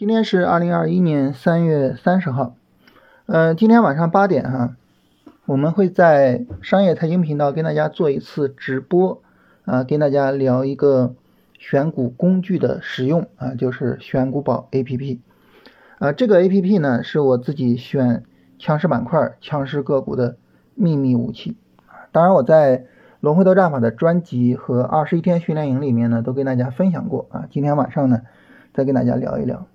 今天是二零二一年三月三十号，呃，今天晚上八点哈，我们会在商业财经频道跟大家做一次直播，啊，跟大家聊一个选股工具的使用啊，就是选股宝 A P P，啊，这个 A P P 呢是我自己选强势板块、强势个股的秘密武器，当然我在龙回头战法的专辑和二十一天训练营里面呢都跟大家分享过。啊，今天晚上呢再跟大家聊一聊。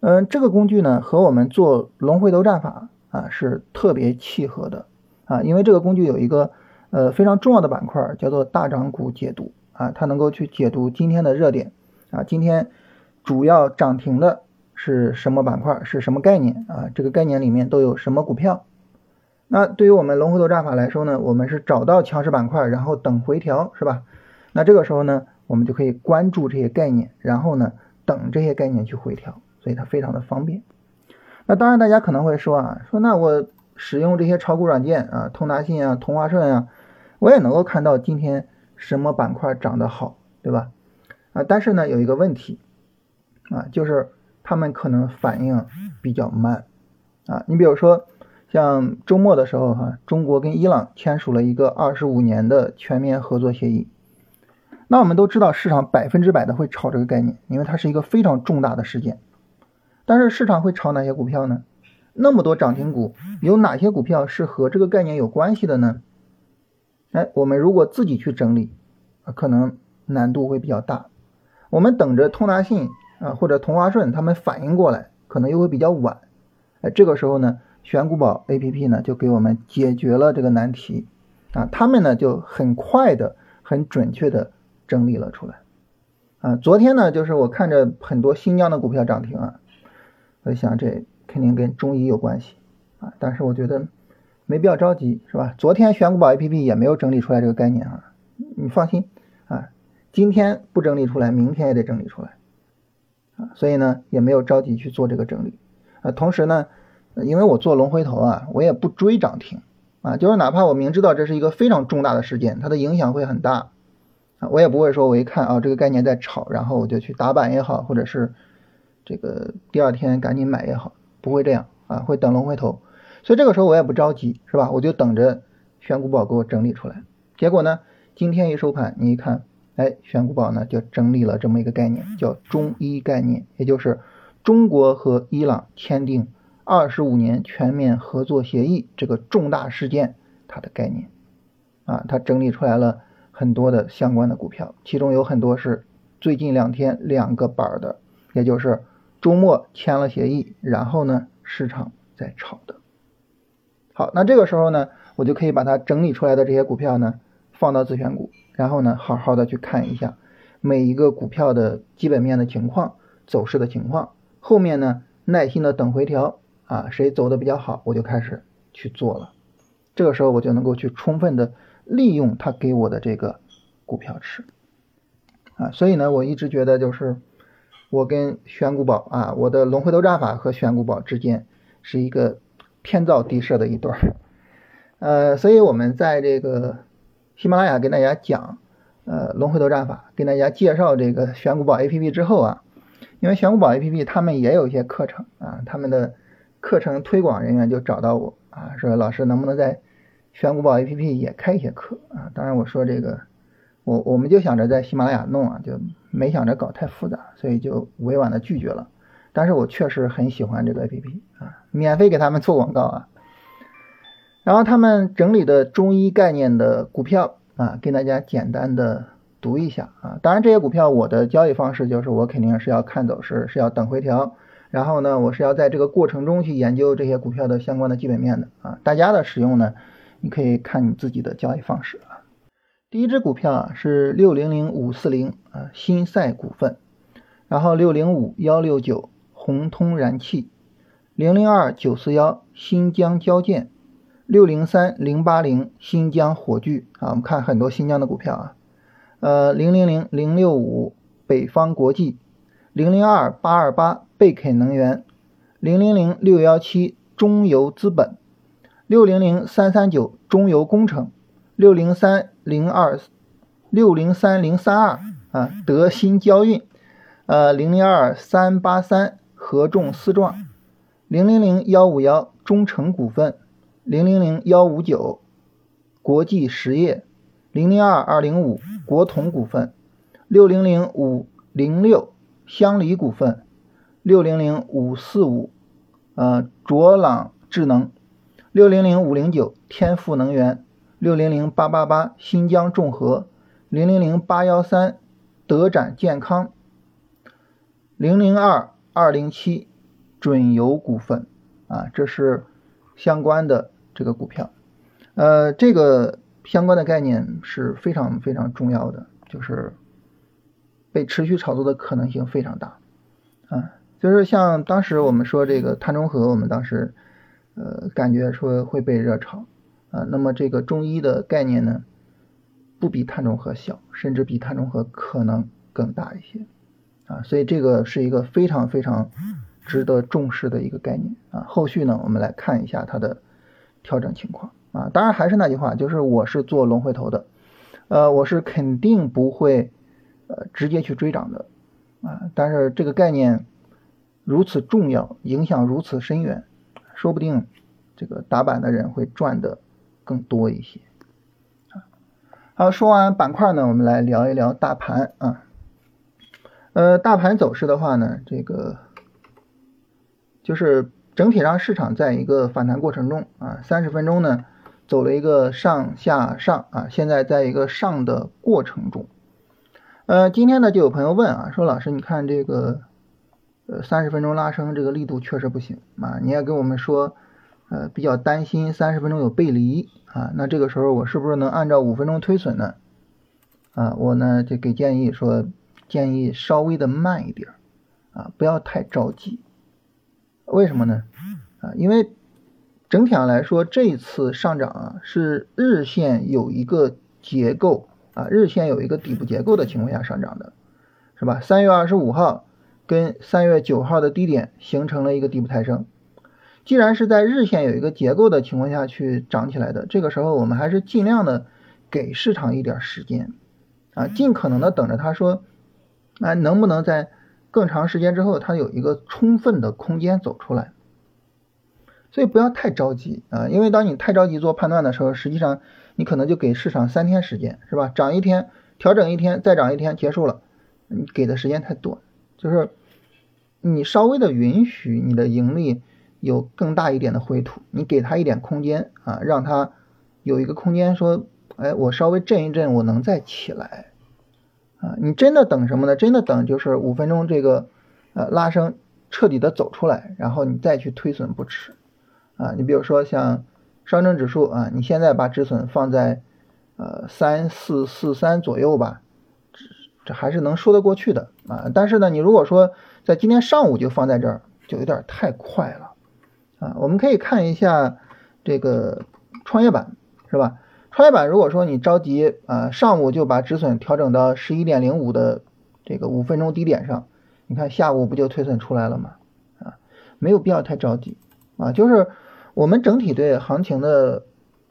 嗯，这个工具呢和我们做龙回头战法啊是特别契合的啊，因为这个工具有一个呃非常重要的板块叫做大涨股解读啊，它能够去解读今天的热点啊，今天主要涨停的是什么板块，是什么概念啊？这个概念里面都有什么股票？那对于我们龙回头战法来说呢，我们是找到强势板块，然后等回调，是吧？那这个时候呢，我们就可以关注这些概念，然后呢等这些概念去回调。所以它非常的方便。那当然，大家可能会说啊，说那我使用这些炒股软件啊，通达信啊，同花顺啊，我也能够看到今天什么板块涨得好，对吧？啊，但是呢，有一个问题啊，就是他们可能反应比较慢啊。你比如说，像周末的时候哈，中国跟伊朗签署了一个二十五年的全面合作协议。那我们都知道，市场百分之百的会炒这个概念，因为它是一个非常重大的事件。但是市场会炒哪些股票呢？那么多涨停股，有哪些股票是和这个概念有关系的呢？哎，我们如果自己去整理，可能难度会比较大。我们等着通达信啊或者同花顺他们反应过来，可能又会比较晚。哎，这个时候呢，选股宝 A P P 呢就给我们解决了这个难题啊，他们呢就很快的、很准确的整理了出来。啊，昨天呢就是我看着很多新疆的股票涨停啊。我想这肯定跟中医有关系啊，但是我觉得没必要着急，是吧？昨天选股宝 A P P 也没有整理出来这个概念啊，你放心啊，今天不整理出来，明天也得整理出来啊，所以呢也没有着急去做这个整理啊。同时呢，因为我做龙回头啊，我也不追涨停啊，就是哪怕我明知道这是一个非常重大的事件，它的影响会很大啊，我也不会说我一看啊这个概念在炒，然后我就去打板也好，或者是。这个第二天赶紧买也好，不会这样啊，会等龙回头，所以这个时候我也不着急，是吧？我就等着选股宝给我整理出来。结果呢，今天一收盘，你一看，哎，选股宝呢就整理了这么一个概念，叫中医概念，也就是中国和伊朗签订二十五年全面合作协议这个重大事件它的概念啊，它整理出来了很多的相关的股票，其中有很多是最近两天两个板的，也就是。周末签了协议，然后呢，市场在炒的。好，那这个时候呢，我就可以把它整理出来的这些股票呢，放到自选股，然后呢，好好的去看一下每一个股票的基本面的情况、走势的情况。后面呢，耐心的等回调啊，谁走的比较好，我就开始去做了。这个时候我就能够去充分的利用它给我的这个股票池啊，所以呢，我一直觉得就是。我跟选股宝啊，我的龙回头战法和选股宝之间是一个天造地设的一对儿，呃，所以我们在这个喜马拉雅跟大家讲呃龙回头战法，跟大家介绍这个选股宝 A P P 之后啊，因为选股宝 A P P 他们也有一些课程啊，他们的课程推广人员就找到我啊，说老师能不能在选股宝 A P P 也开一些课啊？当然我说这个。我我们就想着在喜马拉雅弄啊，就没想着搞太复杂，所以就委婉的拒绝了。但是我确实很喜欢这个 APP 啊，免费给他们做广告啊。然后他们整理的中医概念的股票啊，跟大家简单的读一下啊。当然这些股票我的交易方式就是我肯定是要看走势，是要等回调，然后呢我是要在这个过程中去研究这些股票的相关的基本面的啊。大家的使用呢，你可以看你自己的交易方式啊。第一只股票啊是六零零五四零啊新赛股份，然后六零五幺六九红通燃气，零零二九四幺新疆交建，六零三零八零新疆火炬。啊，我们看很多新疆的股票啊，呃零零零零六五北方国际，零零二八二八贝肯能源，零零零六幺七中油资本，六零零三三九中油工程。六零三零二六零三零三二啊，德新交运，呃零零二三八三合众思壮，零零零幺五幺中诚股份，零零零幺五九国际实业，零零二二零五国统股份，六零零五零六香里股份，六零零五四五呃卓朗智能，六零零五零九天赋能源，六零零八八八新疆众和，零零零八幺三德展健康。零零二二零七准油股份啊，这是相关的这个股票，呃，这个相关的概念是非常非常重要的，就是被持续炒作的可能性非常大啊。就是像当时我们说这个碳中和，我们当时呃感觉说会被热炒啊，那么这个中医的概念呢，不比碳中和小，甚至比碳中和可能更大一些。啊，所以这个是一个非常非常值得重视的一个概念啊。后续呢，我们来看一下它的调整情况啊。当然还是那句话，就是我是做龙回头的，呃，我是肯定不会呃直接去追涨的啊。但是这个概念如此重要，影响如此深远，说不定这个打板的人会赚的更多一些。好，说完板块呢，我们来聊一聊大盘啊。呃，大盘走势的话呢，这个就是整体上市场在一个反弹过程中啊，三十分钟呢走了一个上下上啊，现在在一个上的过程中。呃，今天呢就有朋友问啊，说老师你看这个呃三十分钟拉升这个力度确实不行啊，你也跟我们说呃比较担心三十分钟有背离啊，那这个时候我是不是能按照五分钟推损呢？啊，我呢就给建议说。建议稍微的慢一点啊，不要太着急。为什么呢？啊，因为整体上来说，这次上涨啊是日线有一个结构啊，日线有一个底部结构的情况下上涨的，是吧？三月二十五号跟三月九号的低点形成了一个底部抬升。既然是在日线有一个结构的情况下去涨起来的，这个时候我们还是尽量的给市场一点时间啊，尽可能的等着它说。哎能不能在更长时间之后，它有一个充分的空间走出来？所以不要太着急啊，因为当你太着急做判断的时候，实际上你可能就给市场三天时间，是吧？涨一天，调整一天，再涨一天，结束了，你给的时间太短。就是你稍微的允许你的盈利有更大一点的回吐，你给他一点空间啊，让他有一个空间说，哎，我稍微震一震，我能再起来。啊，你真的等什么呢？真的等就是五分钟这个呃拉升彻底的走出来，然后你再去推损不迟。啊，你比如说像上证指数啊，你现在把止损放在呃三四四三左右吧，这这还是能说得过去的啊。但是呢，你如果说在今天上午就放在这儿，就有点太快了啊。我们可以看一下这个创业板，是吧？创业板，如果说你着急啊，上午就把止损调整到十一点零五的这个五分钟低点上，你看下午不就推损出来了吗？啊，没有必要太着急啊。就是我们整体对行情的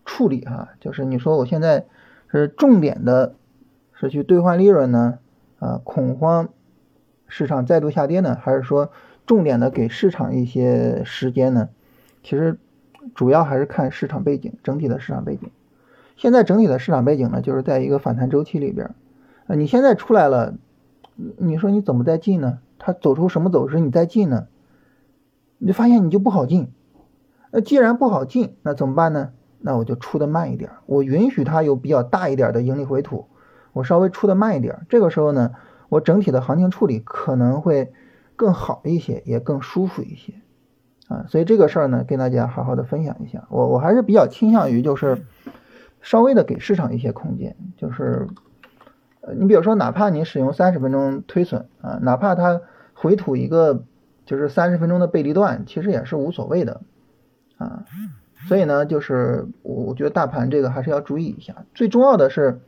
处理哈，就是你说我现在是重点的是去兑换利润呢，啊，恐慌市场再度下跌呢，还是说重点的给市场一些时间呢？其实主要还是看市场背景，整体的市场背景。现在整体的市场背景呢，就是在一个反弹周期里边，啊，你现在出来了，你说你怎么再进呢？它走出什么走势你再进呢？你发现你就不好进，那既然不好进，那怎么办呢？那我就出的慢一点，我允许它有比较大一点的盈利回吐，我稍微出的慢一点，这个时候呢，我整体的行情处理可能会更好一些，也更舒服一些，啊，所以这个事儿呢，跟大家好好的分享一下，我我还是比较倾向于就是。稍微的给市场一些空间，就是，呃，你比如说，哪怕你使用三十分钟推损啊，哪怕它回吐一个就是三十分钟的背离段，其实也是无所谓的啊。所以呢，就是我我觉得大盘这个还是要注意一下。最重要的是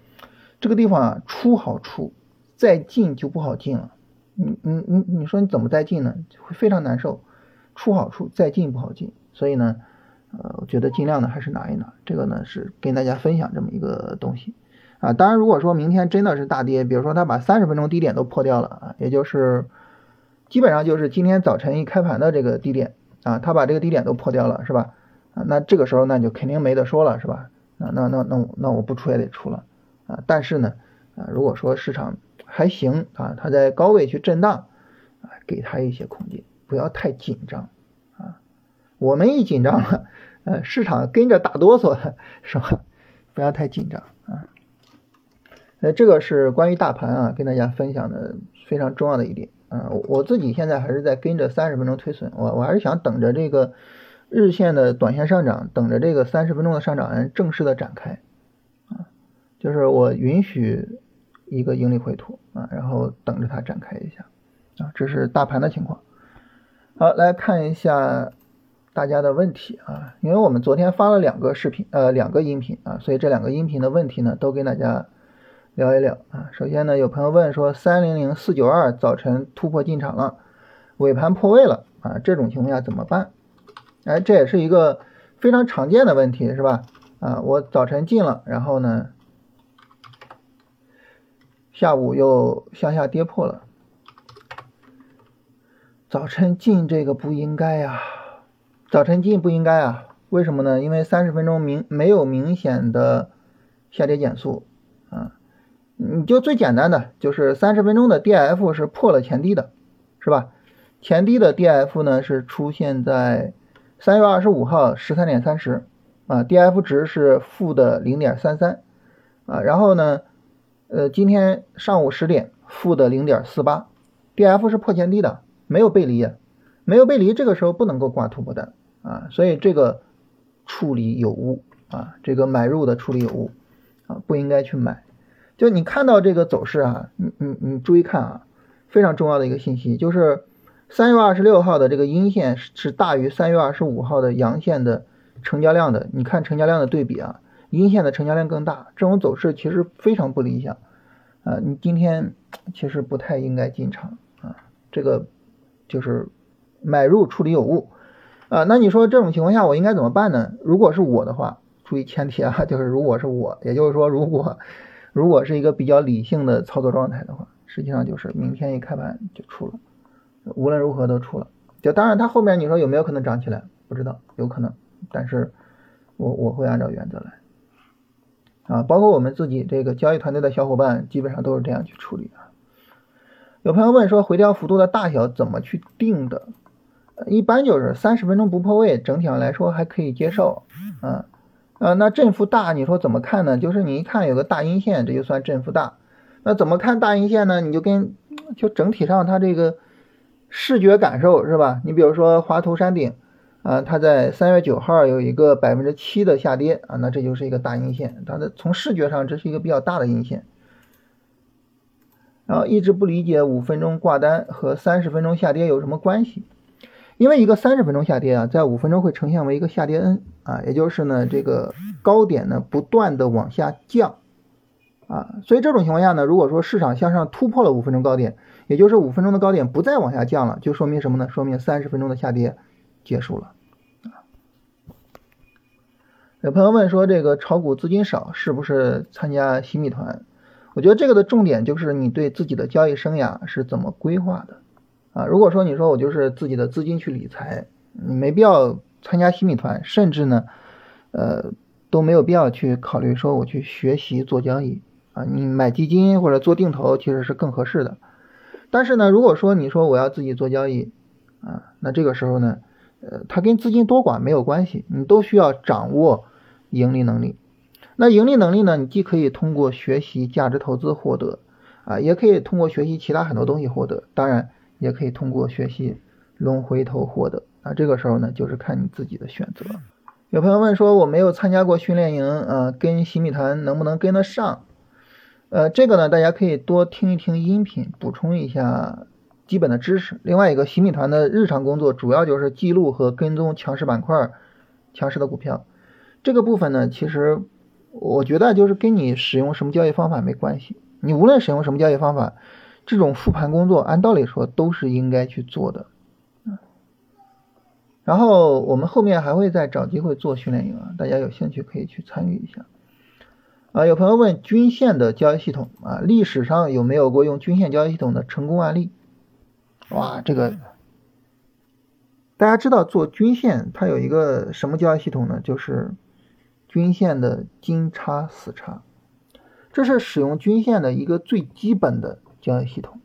这个地方啊，出好出，再进就不好进了。你你你你说你怎么再进呢？会非常难受。出好处再进不好进，所以呢。呃，我觉得尽量的还是拿一拿，这个呢是跟大家分享这么一个东西啊。当然，如果说明天真的是大跌，比如说它把三十分钟低点都破掉了啊，也就是基本上就是今天早晨一开盘的这个低点啊，它把这个低点都破掉了，是吧？啊，那这个时候那就肯定没得说了，是吧？那那那那那我不出也得出了啊。但是呢，啊，如果说市场还行啊，它在高位去震荡啊，给它一些空间，不要太紧张啊。我们一紧张了，呃，市场跟着打哆嗦，是吧？不要太紧张啊。呃，这个是关于大盘啊，跟大家分享的非常重要的一点啊。我自己现在还是在跟着三十分钟推损，我我还是想等着这个日线的短线上涨，等着这个三十分钟的上涨正式的展开啊，就是我允许一个盈利回吐啊，然后等着它展开一下啊，这是大盘的情况。好，来看一下大家的问题啊，因为我们昨天发了两个视频呃两个音频啊，所以这两个音频的问题呢都跟大家。聊一聊啊，首先呢，有朋友问说，三零零四九二早晨突破进场了，尾盘破位了啊，这种情况下怎么办？哎，这也是一个非常常见的问题，是吧？啊，我早晨进了，然后呢，下午又向下跌破了，早晨进这个不应该呀，早晨进不应该啊，为什么呢？因为三十分钟明没有明显的下跌减速啊。你就最简单的就是三十分钟的 D F 是破了前低的，是吧？前低的 D F 呢是出现在三月二十五号十三点三十啊，D F 值是负的零点三三啊，然后呢，呃，今天上午十点负的零点四八，D F 是破前低的，没有背离，没有背离，这个时候不能够挂突破单啊，所以这个处理有误啊，这个买入的处理有误啊，不应该去买。就你看到这个走势啊，你你你注意看啊，非常重要的一个信息就是三月二十六号的这个阴线是大于三月二十五号的阳线的成交量的。你看成交量的对比啊，阴线的成交量更大，这种走势其实非常不理想啊。你今天其实不太应该进场啊，这个就是买入处理有误啊。那你说这种情况下我应该怎么办呢？如果是我的话，注意前提啊，就是如果是我，也就是说如果。如果是一个比较理性的操作状态的话，实际上就是明天一开盘就出了，无论如何都出了。就当然它后面你说有没有可能涨起来，不知道，有可能，但是我我会按照原则来啊。包括我们自己这个交易团队的小伙伴，基本上都是这样去处理啊。有朋友问说回调幅度的大小怎么去定的？一般就是三十分钟不破位，整体上来说还可以接受啊。啊，那振幅大，你说怎么看呢？就是你一看有个大阴线，这就算振幅大。那怎么看大阴线呢？你就跟就整体上它这个视觉感受是吧？你比如说华图山顶啊，它在三月九号有一个百分之七的下跌啊，那这就是一个大阴线，它的从视觉上这是一个比较大的阴线。然后一直不理解五分钟挂单和三十分钟下跌有什么关系？因为一个三十分钟下跌啊，在五分钟会呈现为一个下跌 N 啊，也就是呢，这个高点呢不断的往下降啊，所以这种情况下呢，如果说市场向上突破了五分钟高点，也就是五分钟的高点不再往下降了，就说明什么呢？说明三十分钟的下跌结束了。有朋友问说，这个炒股资金少是不是参加新米团？我觉得这个的重点就是你对自己的交易生涯是怎么规划的。啊，如果说你说我就是自己的资金去理财，你没必要参加新米团，甚至呢，呃，都没有必要去考虑说我去学习做交易啊，你买基金或者做定投其实是更合适的。但是呢，如果说你说我要自己做交易啊，那这个时候呢，呃，它跟资金多寡没有关系，你都需要掌握盈利能力。那盈利能力呢，你既可以通过学习价值投资获得啊，也可以通过学习其他很多东西获得。当然。也可以通过学习龙回头获得啊，这个时候呢，就是看你自己的选择。有朋友问说，我没有参加过训练营啊，跟洗米团能不能跟得上？呃，这个呢，大家可以多听一听音频，补充一下基本的知识。另外一个，洗米团的日常工作主要就是记录和跟踪强势板块、强势的股票。这个部分呢，其实我觉得就是跟你使用什么交易方法没关系。你无论使用什么交易方法。这种复盘工作，按道理说都是应该去做的，然后我们后面还会再找机会做训练营啊，大家有兴趣可以去参与一下。啊，有朋友问均线的交易系统啊，历史上有没有过用均线交易系统的成功案例？哇，这个大家知道做均线它有一个什么交易系统呢？就是均线的金叉死叉，这是使用均线的一个最基本的交易系统。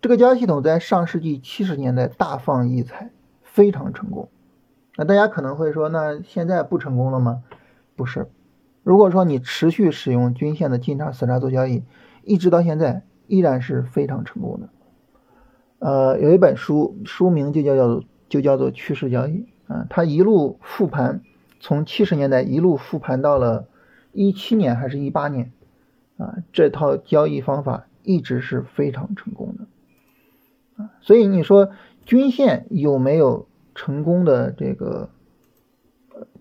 这个交易系统在上世纪七十年代大放异彩，非常成功。那大家可能会说，那现在不成功了吗？不是，如果说你持续使用均线的金叉死叉做交易，一直到现在依然是非常成功的。呃，有一本书，书名就叫叫就叫做趋势交易啊，它一路复盘，从七十年代一路复盘到了一七年还是一八年啊，这套交易方法一直是非常成功的啊，所以你说均线有没有成功的这个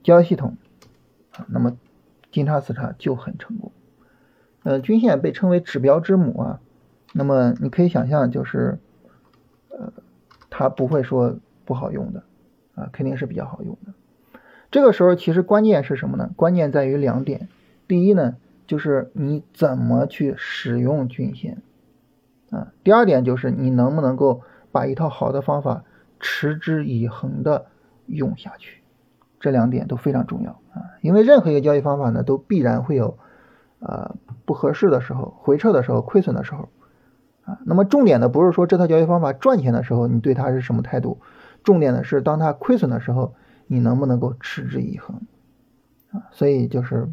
交易系统啊？那么金叉死叉就很成功，呃，均线被称为指标之母啊。那么你可以想象，就是呃，它不会说不好用的啊，肯定是比较好用的。这个时候其实关键是什么呢？关键在于两点。第一呢，就是你怎么去使用均线啊。第二点就是你能不能够把一套好的方法持之以恒的用下去。这两点都非常重要啊，因为任何一个交易方法呢，都必然会有啊不合适的时候，回撤的时候，亏损的时候啊。那么重点的不是说这套交易方法赚钱的时候你对它是什么态度，重点的是当它亏损的时候，你能不能够持之以恒啊？所以就是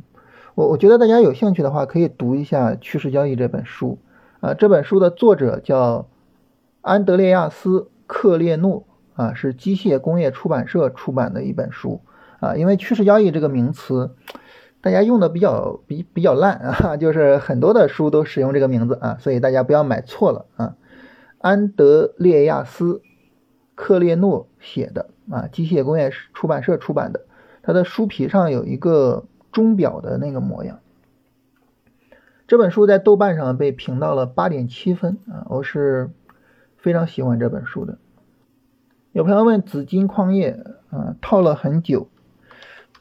我我觉得大家有兴趣的话，可以读一下《趋势交易》这本书啊。这本书的作者叫安德烈亚斯·克列诺啊，是机械工业出版社出版的一本书。啊，因为趋势交易这个名词，大家用的比较比比较烂啊，就是很多的书都使用这个名字啊，所以大家不要买错了啊。安德烈亚斯·克列诺写的啊，机械工业出版社出版的，它的书皮上有一个钟表的那个模样。这本书在豆瓣上被评到了八点七分啊，我是非常喜欢这本书的。有朋友问紫金矿业啊，套了很久。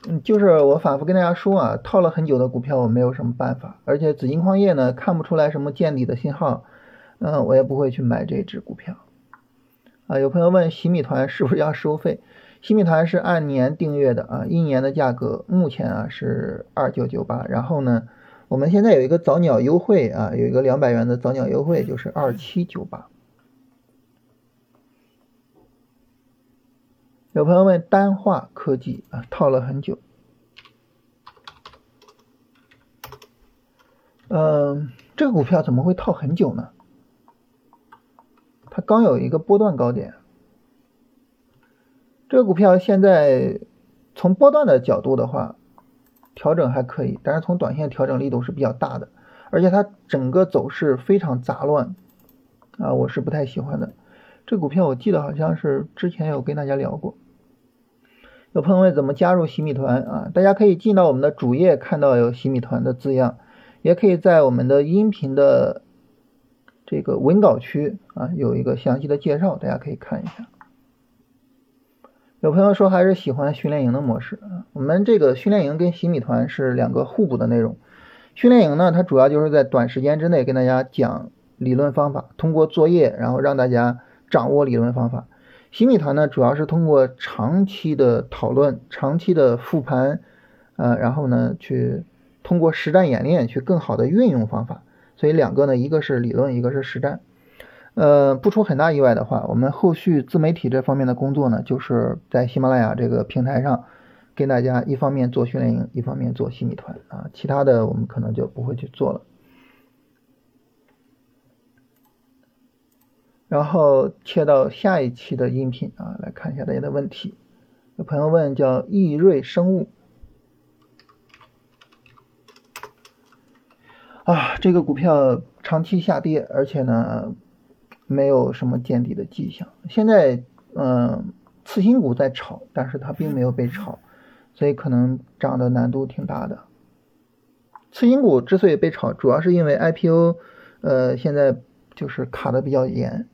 嗯，就是我反复跟大家说啊，套了很久的股票我没有什么办法，而且紫金矿业呢看不出来什么见底的信号，嗯，我也不会去买这只股票。啊，有朋友问洗米团是不是要收费？洗米团是按年订阅的啊，一年的价格目前啊是二九九八，然后呢，我们现在有一个早鸟优惠啊，有一个两百元的早鸟优惠就是二七九八。有朋友问丹化科技啊，套了很久。嗯，这个股票怎么会套很久呢？刚有一个波段高点。这个股票现在从波段的角度的话，调整还可以，但是从短线调整力度是比较大的，而且它整个走势非常杂乱啊，我是不太喜欢的。这股票我记得好像是之前有跟大家聊过。有朋友问怎么加入洗米团啊？大家可以进到我们的主页，看到有洗米团的字样，也可以在我们的音频的这个文稿区啊有一个详细的介绍，大家可以看一下。有朋友说还是喜欢训练营的模式啊，我们这个训练营跟洗米团是两个互补的内容。训练营呢，它主要就是在短时间之内跟大家讲理论方法，通过作业，然后让大家掌握理论方法。洗米团呢，主要是通过长期的讨论、长期的复盘，呃，然后呢，去通过实战演练去更好的运用方法。所以两个呢，一个是理论，一个是实战。呃，不出很大意外的话，我们后续自媒体这方面的工作呢，就是在喜马拉雅这个平台上，跟大家一方面做训练营，一方面做洗米团啊，其他的我们可能就不会去做了。然后切到下一期的音频啊，来看一下大家的问题。有朋友问叫易瑞生物啊，这个股票长期下跌，而且呢没有什么见底的迹象。现在嗯，次新股在炒，但是它并没有被炒，所以可能涨的难度挺大的。次新股之所以被炒，主要是因为 IPO 呃现在就是卡的比较严。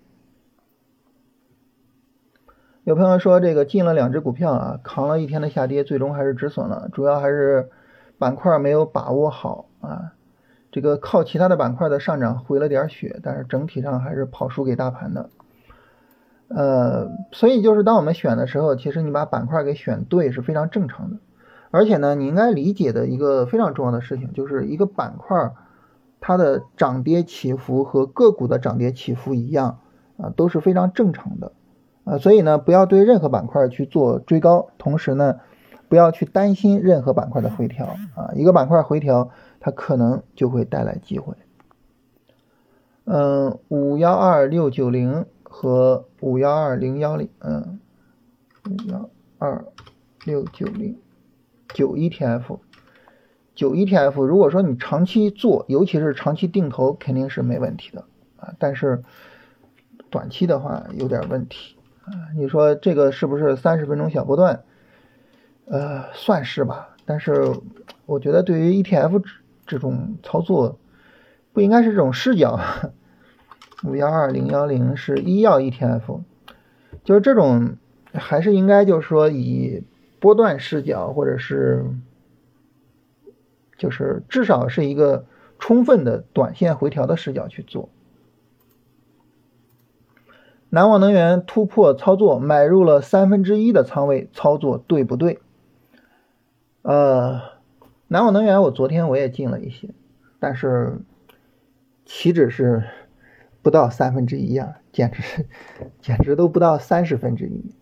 有朋友说，这个进了两只股票啊，扛了一天的下跌，最终还是止损了，主要还是板块没有把握好啊。这个靠其他的板块的上涨回了点血，但是整体上还是跑输给大盘的。呃，所以就是当我们选的时候，其实你把板块给选对是非常正常的。而且呢，你应该理解的一个非常重要的事情，就是一个板块它的涨跌起伏和个股的涨跌起伏一样啊，都是非常正常的啊。所以呢，不要对任何板块去做追高，同时呢，不要去担心任何板块的回调啊。一个板块回调。它可能就会带来机会。嗯，五幺二六九零和五幺二零幺零，嗯，五幺二六九零九 ETF，九 ETF，如果说你长期做，尤其是长期定投，肯定是没问题的啊。但是短期的话有点问题啊。你说这个是不是三十分钟小波段？呃，算是吧。但是我觉得对于 ETF。这种操作不应该是这种视角。五幺二零幺零是医药 ETF，就是这种还是应该就是说以波段视角，或者是就是至少是一个充分的短线回调的视角去做。南网能源突破操作，买入了三分之一的仓位，操作对不对？呃。南网能源，我昨天我也进了一些，但是岂止是不到三分之一啊，简直是简直都不到三十分之一。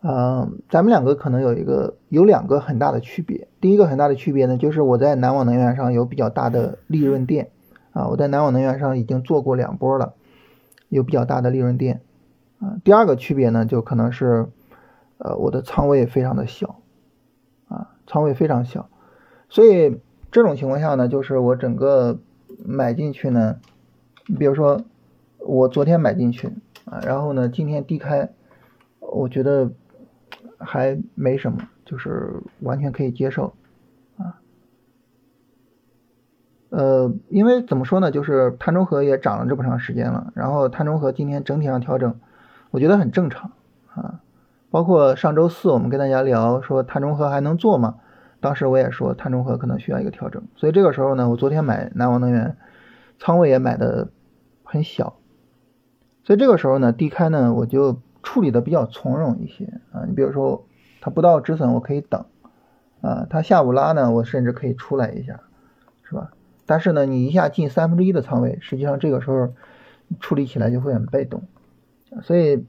嗯，咱们两个可能有一个有两个很大的区别。第一个很大的区别呢，就是我在南网能源上有比较大的利润垫啊，我在南网能源上已经做过两波了，有比较大的利润垫啊。第二个区别呢，就可能是呃我的仓位非常的小啊，仓位非常小。所以这种情况下呢，就是我整个买进去呢，比如说我昨天买进去啊，然后呢今天低开，我觉得还没什么，就是完全可以接受啊。呃，因为怎么说呢，就是碳中和也涨了这么长时间了，然后碳中和今天整体上调整，我觉得很正常啊。包括上周四我们跟大家聊说碳中和还能做吗？当时我也说碳中和可能需要一个调整，所以这个时候呢，我昨天买南王能源，仓位也买的很小，所以这个时候呢，低开呢我就处理的比较从容一些啊。你比如说它不到止损我可以等啊，它下午拉呢我甚至可以出来一下，是吧？但是呢你一下进三分之一的仓位，实际上这个时候处理起来就会很被动，所以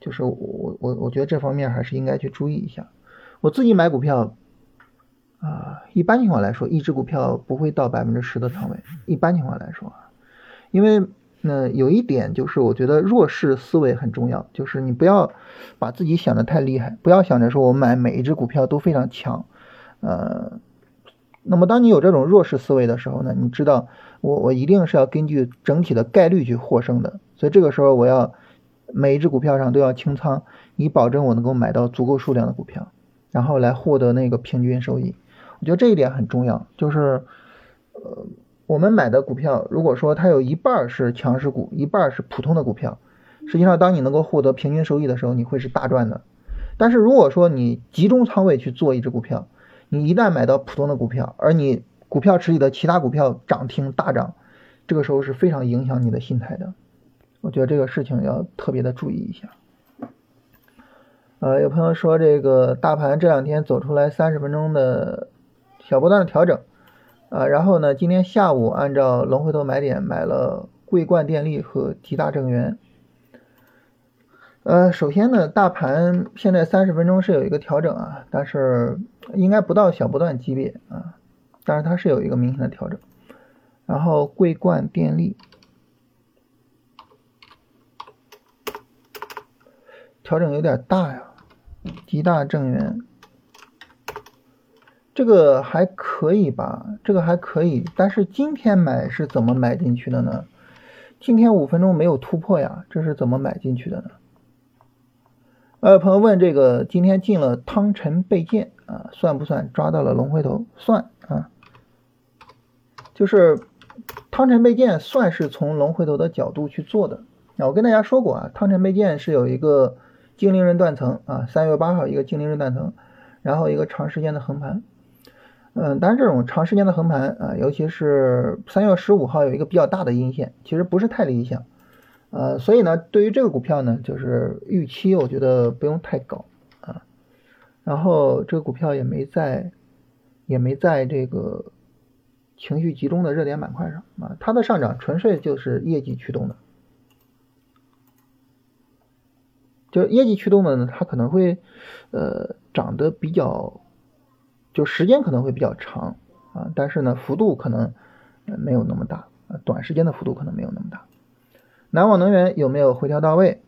就是我我我觉得这方面还是应该去注意一下。我自己买股票。啊，一般情况来说，一只股票不会到百分之十的仓位。一般情况来说啊，因为那有一点就是，我觉得弱势思维很重要，就是你不要把自己想的太厉害，不要想着说我买每一只股票都非常强。呃，那么当你有这种弱势思维的时候呢，你知道我我一定是要根据整体的概率去获胜的，所以这个时候我要每一只股票上都要清仓，以保证我能够买到足够数量的股票，然后来获得那个平均收益。我觉得这一点很重要，就是，呃，我们买的股票，如果说它有一半是强势股，一半是普通的股票，实际上当你能够获得平均收益的时候，你会是大赚的。但是如果说你集中仓位去做一只股票，你一旦买到普通的股票，而你股票池里的其他股票涨停大涨，这个时候是非常影响你的心态的。我觉得这个事情要特别的注意一下。呃，有朋友说这个大盘这两天走出来三十分钟的。小波段的调整，啊，然后呢，今天下午按照龙回头买点买了桂冠电力和吉大正源。呃，首先呢，大盘现在三十分钟是有一个调整啊，但是应该不到小波段级别啊，但是它是有一个明显的调整。然后桂冠电力调整有点大呀，吉大正源。这个还可以吧，这个还可以，但是今天买是怎么买进去的呢？今天五分钟没有突破呀，这是怎么买进去的呢？呃，朋友问这个今天进了汤臣倍健啊，算不算抓到了龙回头？算啊，就是汤臣倍健算是从龙回头的角度去做的。啊我跟大家说过啊，汤臣倍健是有一个精灵人断层啊，三月八号一个精灵人断层，然后一个长时间的横盘。嗯，当然这种长时间的横盘啊，尤其是三月十五号有一个比较大的阴线，其实不是太理想。呃，所以呢，对于这个股票呢，就是预期我觉得不用太高啊。然后这个股票也没在，也没在这个情绪集中的热点板块上啊，它的上涨纯粹就是业绩驱动的。就业绩驱动的呢，它可能会呃涨得比较。就时间可能会比较长啊，但是呢，幅度可能没有那么大啊，短时间的幅度可能没有那么大。南网能源有没有回调到位？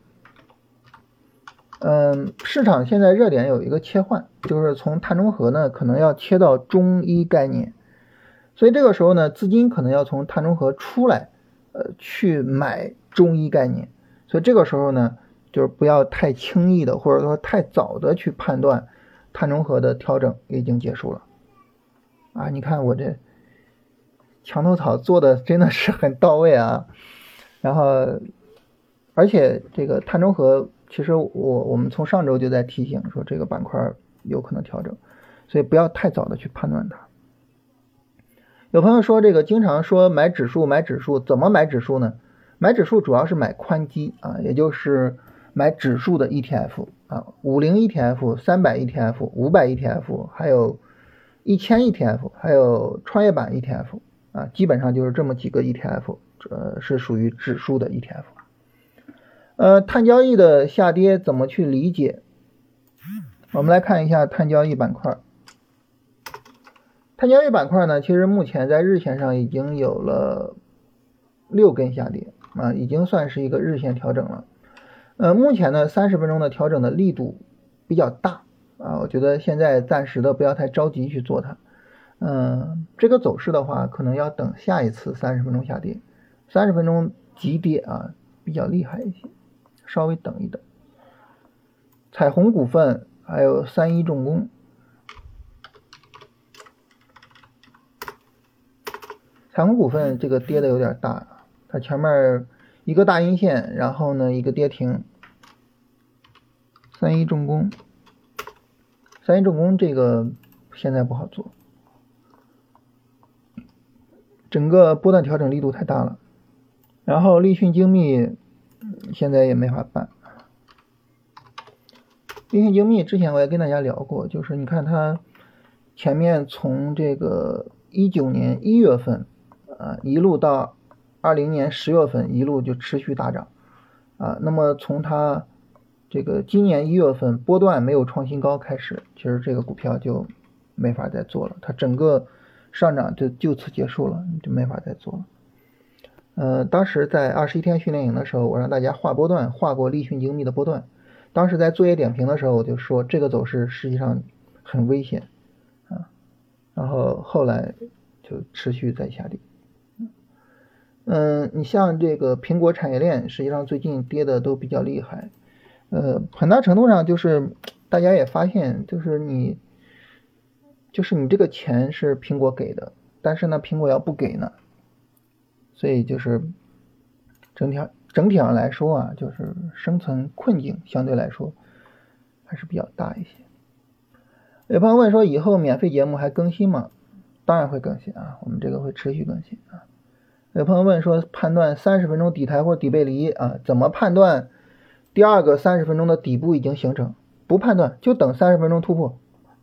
嗯，市场现在热点有一个切换，就是从碳中和呢，可能要切到中医概念，所以这个时候呢，资金可能要从碳中和出来，呃，去买中医概念，所以这个时候呢，就是不要太轻易的，或者说太早的去判断。碳中和的调整已经结束了，啊，你看我这墙头草做的真的是很到位啊，然后，而且这个碳中和，其实我我们从上周就在提醒说这个板块有可能调整，所以不要太早的去判断它。有朋友说这个经常说买指数买指数，怎么买指数呢？买指数主要是买宽基啊，也就是买指数的 ETF。啊，五零 ETF、三百 ETF、五百 ETF，还有一千 ETF，还有创业板 ETF，啊，基本上就是这么几个 ETF，呃，是属于指数的 ETF。呃，碳交易的下跌怎么去理解？我们来看一下碳交易板块。碳交易板块呢，其实目前在日线上已经有了六根下跌，啊，已经算是一个日线调整了。呃，目前呢，三十分钟的调整的力度比较大啊，我觉得现在暂时的不要太着急去做它。嗯，这个走势的话，可能要等下一次三十分钟下跌，三十分钟急跌啊，比较厉害一些，稍微等一等。彩虹股份还有三一重工，彩虹股份这个跌的有点大，它前面。一个大阴线，然后呢，一个跌停。三一重工，三一重工这个现在不好做，整个波段调整力度太大了。然后立讯精密现在也没法办。立讯精密之前我也跟大家聊过，就是你看它前面从这个一九年一月份啊一路到。二零年十月份一路就持续大涨，啊，那么从它这个今年一月份波段没有创新高开始，其实这个股票就没法再做了，它整个上涨就就此结束了，就没法再做了。呃，当时在二十一天训练营的时候，我让大家画波段，画过立讯精密的波段，当时在作业点评的时候我就说这个走势实际上很危险啊，然后后来就持续在下跌。嗯，你像这个苹果产业链，实际上最近跌的都比较厉害。呃，很大程度上就是大家也发现，就是你，就是你这个钱是苹果给的，但是呢，苹果要不给呢，所以就是整体整体上来说啊，就是生存困境相对来说还是比较大一些。有朋友问说，以后免费节目还更新吗？当然会更新啊，我们这个会持续更新啊。有朋友问说，判断三十分钟底台或底背离啊，怎么判断第二个三十分钟的底部已经形成？不判断，就等三十分钟突破，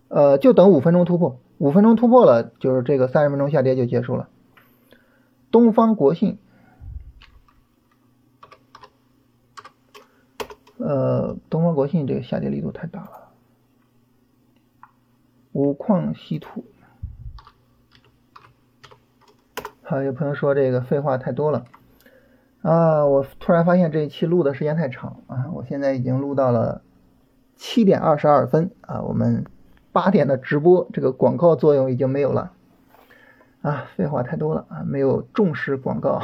呃，就等五分钟突破，五分钟突破了，就是这个三十分钟下跌就结束了。东方国信，呃，东方国信这个下跌力度太大了。五矿稀土。好，有朋友说这个废话太多了啊！我突然发现这一期录的时间太长啊！我现在已经录到了七点二十二分啊！我们八点的直播这个广告作用已经没有了啊！废话太多了啊！没有重视广告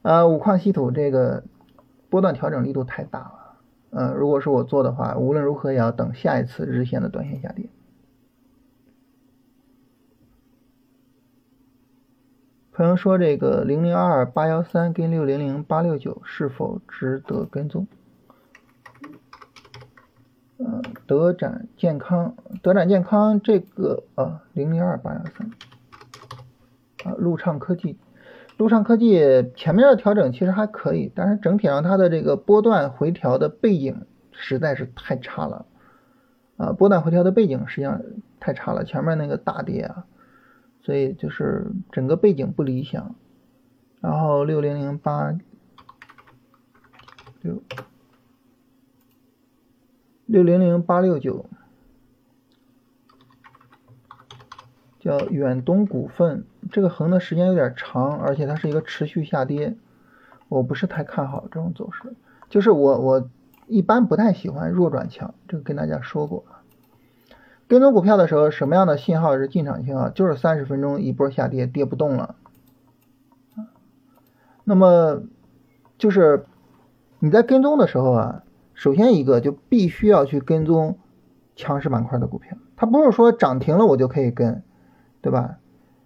啊！五矿稀土这个波段调整力度太大了，嗯，如果是我做的话，无论如何也要等下一次日线的短线下跌。朋友说：“这个零零二八幺三跟六零零八六九是否值得跟踪？”嗯，德展健康，德展健康这个啊，零零二八幺三啊，路畅科技，路畅科技前面的调整其实还可以，但是整体上它的这个波段回调的背景实在是太差了啊，波段回调的背景实际上太差了，前面那个大跌啊，所以就是整个背景不理想。然后六零零八六。六零零八六九叫远东股份，这个横的时间有点长，而且它是一个持续下跌，我不是太看好这种走势。就是我我一般不太喜欢弱转强，这个跟大家说过。跟踪股票的时候，什么样的信号是进场信号？就是三十分钟一波下跌，跌不动了。那么就是你在跟踪的时候啊。首先一个就必须要去跟踪强势板块的股票，它不是说涨停了我就可以跟，对吧？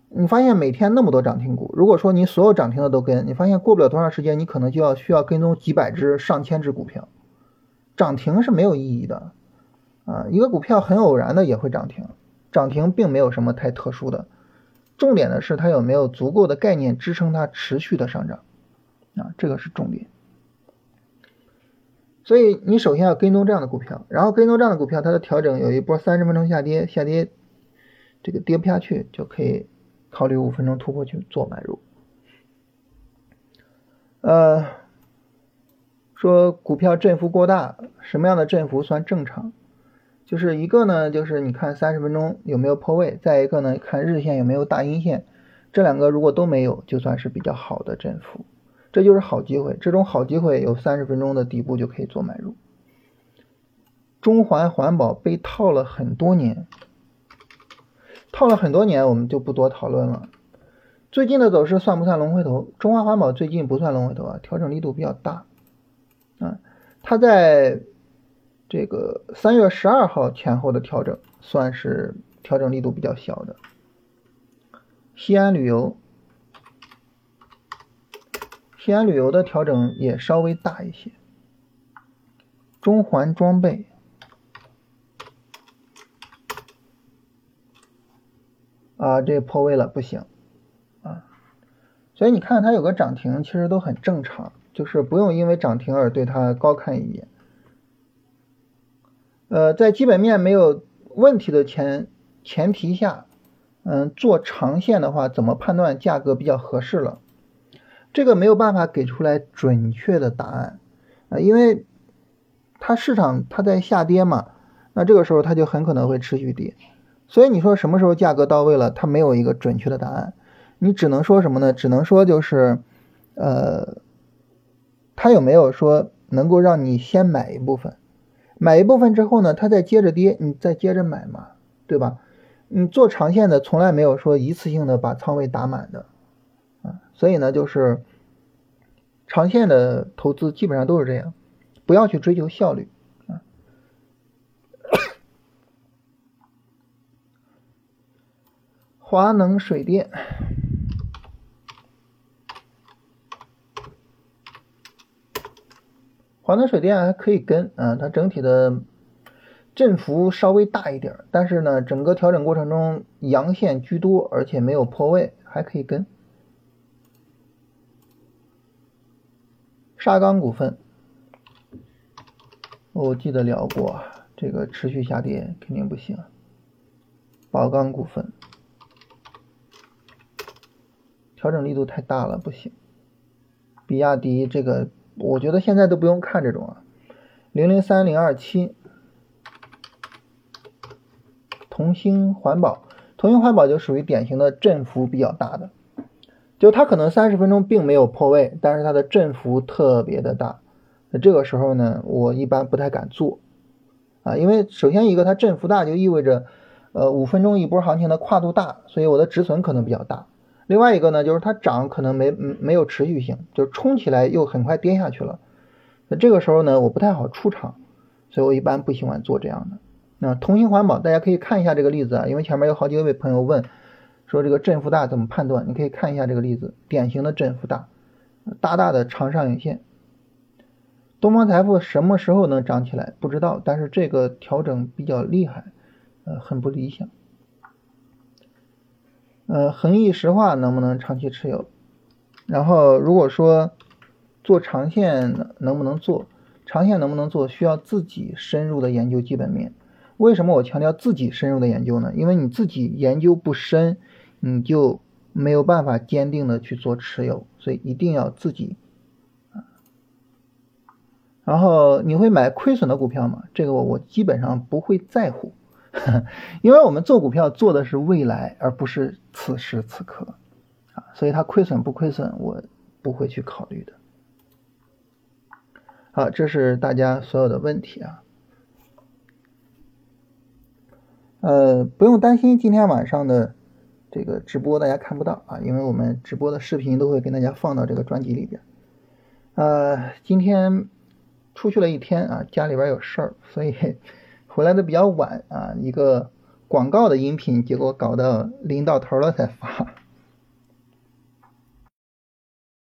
你发现每天那么多涨停股，如果说你所有涨停的都跟，你发现过不了多长时间，你可能就要需要跟踪几百只、上千只股票，涨停是没有意义的啊。一个股票很偶然的也会涨停，涨停并没有什么太特殊的，重点的是它有没有足够的概念支撑它持续的上涨啊，这个是重点。所以你首先要跟踪这样的股票，然后跟踪这样的股票，它的调整有一波三十分钟下跌，下跌这个跌不下去，就可以考虑五分钟突破去做买入。呃，说股票振幅过大，什么样的振幅算正常？就是一个呢，就是你看三十分钟有没有破位，再一个呢，看日线有没有大阴线，这两个如果都没有，就算是比较好的振幅。这就是好机会，这种好机会有三十分钟的底部就可以做买入。中环环保被套了很多年，套了很多年，我们就不多讨论了。最近的走势算不算龙回头？中华环保最近不算龙回头啊，调整力度比较大啊。它在这个三月十二号前后的调整，算是调整力度比较小的。西安旅游。西安旅游的调整也稍微大一些。中环装备啊，这破位了，不行啊。所以你看它有个涨停，其实都很正常，就是不用因为涨停而对它高看一眼。呃，在基本面没有问题的前前提下，嗯，做长线的话，怎么判断价格比较合适了？这个没有办法给出来准确的答案啊，因为它市场它在下跌嘛，那这个时候它就很可能会持续跌，所以你说什么时候价格到位了，它没有一个准确的答案，你只能说什么呢？只能说就是，呃，它有没有说能够让你先买一部分，买一部分之后呢，它再接着跌，你再接着买嘛，对吧？你做长线的从来没有说一次性的把仓位打满的啊。所以呢，就是长线的投资基本上都是这样，不要去追求效率啊。华能水电，华能水电还可以跟啊，它整体的振幅稍微大一点，但是呢，整个调整过程中阳线居多，而且没有破位，还可以跟。沙钢股份，我记得聊过，这个持续下跌肯定不行。宝钢股份，调整力度太大了，不行。比亚迪这个，我觉得现在都不用看这种啊。零零三零二七，同心环保，同心环保就属于典型的振幅比较大的。就它可能三十分钟并没有破位，但是它的振幅特别的大，那这个时候呢，我一般不太敢做啊，因为首先一个它振幅大就意味着，呃五分钟一波行情的跨度大，所以我的止损可能比较大。另外一个呢，就是它涨可能没没有持续性，就冲起来又很快跌下去了，那这个时候呢，我不太好出场，所以我一般不喜欢做这样的。那同心环保大家可以看一下这个例子啊，因为前面有好几位朋友问。说这个振幅大怎么判断？你可以看一下这个例子，典型的振幅大，大大的长上影线。东方财富什么时候能涨起来？不知道，但是这个调整比较厉害，呃，很不理想。呃，恒逸石化能不能长期持有？然后如果说做长线能不能做？长线能不能做？需要自己深入的研究基本面。为什么我强调自己深入的研究呢？因为你自己研究不深，你就没有办法坚定的去做持有，所以一定要自己。然后你会买亏损的股票吗？这个我我基本上不会在乎，因为我们做股票做的是未来，而不是此时此刻啊，所以它亏损不亏损，我不会去考虑的。好，这是大家所有的问题啊。呃，不用担心今天晚上的这个直播大家看不到啊，因为我们直播的视频都会跟大家放到这个专辑里边。呃，今天。出去了一天啊，家里边有事儿，所以回来的比较晚啊。一个广告的音频，结果搞到临到头了才发。